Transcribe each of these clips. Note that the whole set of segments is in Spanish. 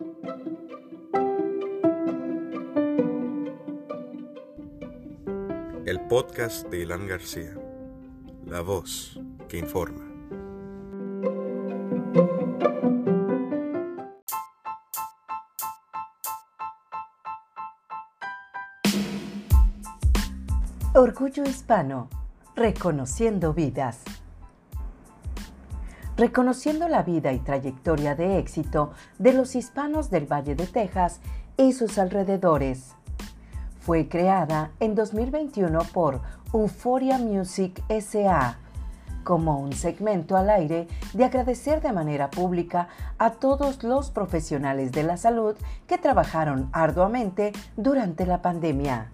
El podcast de Ilan García. La voz que informa. Orgullo Hispano, reconociendo vidas. Reconociendo la vida y trayectoria de éxito de los hispanos del Valle de Texas y sus alrededores. Fue creada en 2021 por Euphoria Music SA como un segmento al aire de agradecer de manera pública a todos los profesionales de la salud que trabajaron arduamente durante la pandemia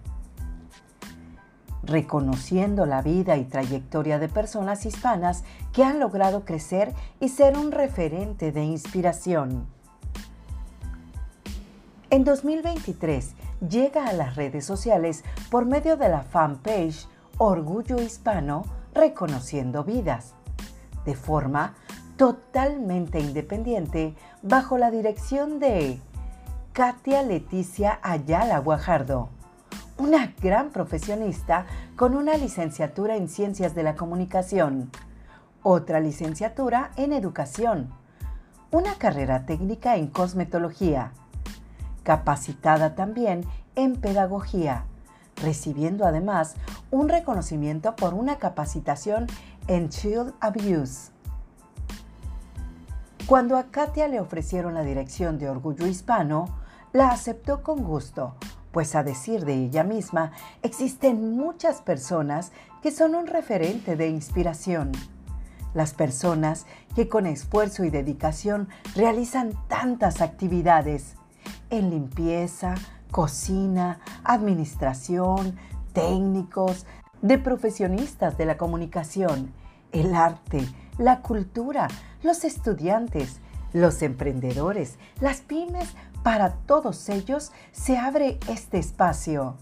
reconociendo la vida y trayectoria de personas hispanas que han logrado crecer y ser un referente de inspiración. En 2023 llega a las redes sociales por medio de la fanpage Orgullo Hispano Reconociendo Vidas, de forma totalmente independiente bajo la dirección de Katia Leticia Ayala Guajardo una gran profesionista con una licenciatura en Ciencias de la Comunicación, otra licenciatura en Educación, una carrera técnica en Cosmetología, capacitada también en Pedagogía, recibiendo además un reconocimiento por una capacitación en Child Abuse. Cuando a Katia le ofrecieron la dirección de Orgullo Hispano, la aceptó con gusto, pues a decir de ella misma, existen muchas personas que son un referente de inspiración. Las personas que con esfuerzo y dedicación realizan tantas actividades en limpieza, cocina, administración, técnicos, de profesionistas de la comunicación, el arte, la cultura, los estudiantes, los emprendedores, las pymes para todos ellos se abre este espacio.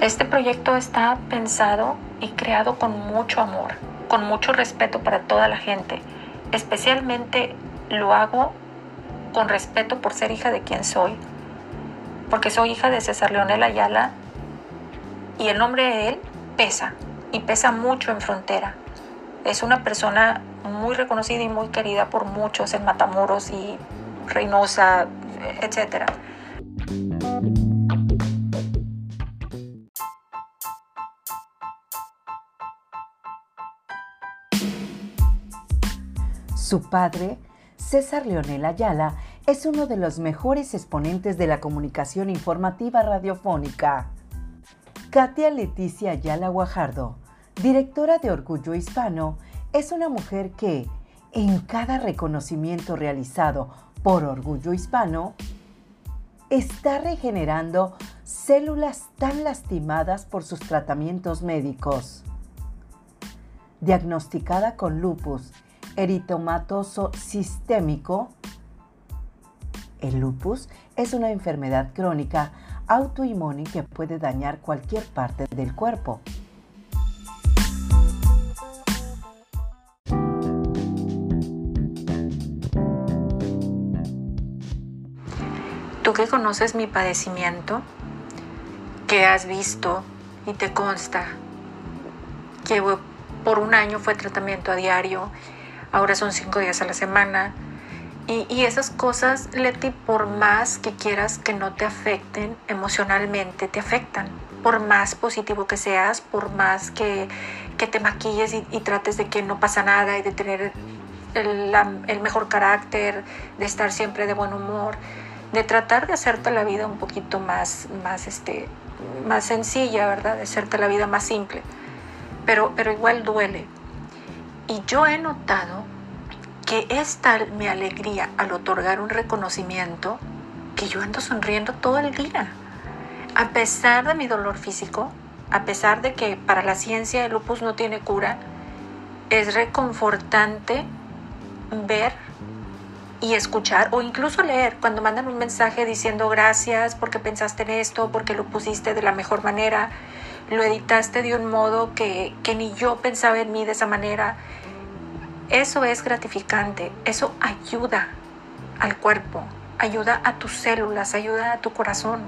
Este proyecto está pensado y creado con mucho amor, con mucho respeto para toda la gente. Especialmente lo hago con respeto por ser hija de quien soy, porque soy hija de César Leonel Ayala y el nombre de él pesa y pesa mucho en frontera. Es una persona muy reconocida y muy querida por muchos en Matamoros y Reynosa, etc. Su padre, César Leonel Ayala, es uno de los mejores exponentes de la comunicación informativa radiofónica. Katia Leticia Ayala Guajardo, directora de Orgullo Hispano, es una mujer que, en cada reconocimiento realizado por Orgullo Hispano, está regenerando células tan lastimadas por sus tratamientos médicos. Diagnosticada con lupus eritomatoso sistémico, el lupus es una enfermedad crónica autoinmune que puede dañar cualquier parte del cuerpo. Tú que conoces mi padecimiento, que has visto y te consta que por un año fue tratamiento a diario, ahora son cinco días a la semana, y, esas cosas, Leti, por más que quieras que no te afecten emocionalmente, te afectan. Por más positivo que seas, por más que, te maquilles y, trates de que no pasa nada y de tener el, mejor carácter, de estar siempre de buen humor, de tratar de hacerte la vida un poquito más, más, este, más sencilla, ¿verdad? De hacerte la vida más simple. Pero, pero igual duele. Y yo he notado que es tal mi alegría al otorgar un reconocimiento que yo ando sonriendo todo el día. A pesar de mi dolor físico, a pesar de que para la ciencia el lupus no tiene cura, es reconfortante ver y escuchar o incluso leer cuando mandan un mensaje diciendo gracias porque pensaste en esto, porque lo pusiste de la mejor manera, lo editaste de un modo que, que ni yo pensaba en mí de esa manera. Eso es gratificante, eso ayuda al cuerpo, ayuda a tus células, ayuda a tu corazón.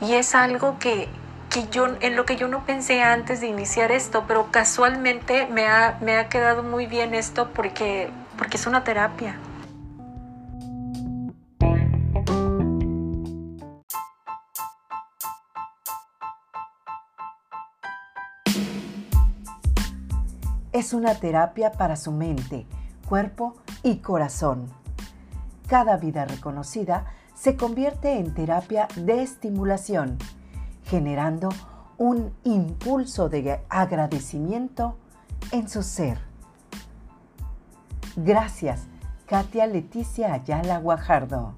Y es algo que, que yo, en lo que yo no pensé antes de iniciar esto, pero casualmente me ha, me ha quedado muy bien esto porque, porque es una terapia. Es una terapia para su mente, cuerpo y corazón. Cada vida reconocida se convierte en terapia de estimulación, generando un impulso de agradecimiento en su ser. Gracias, Katia Leticia Ayala Guajardo.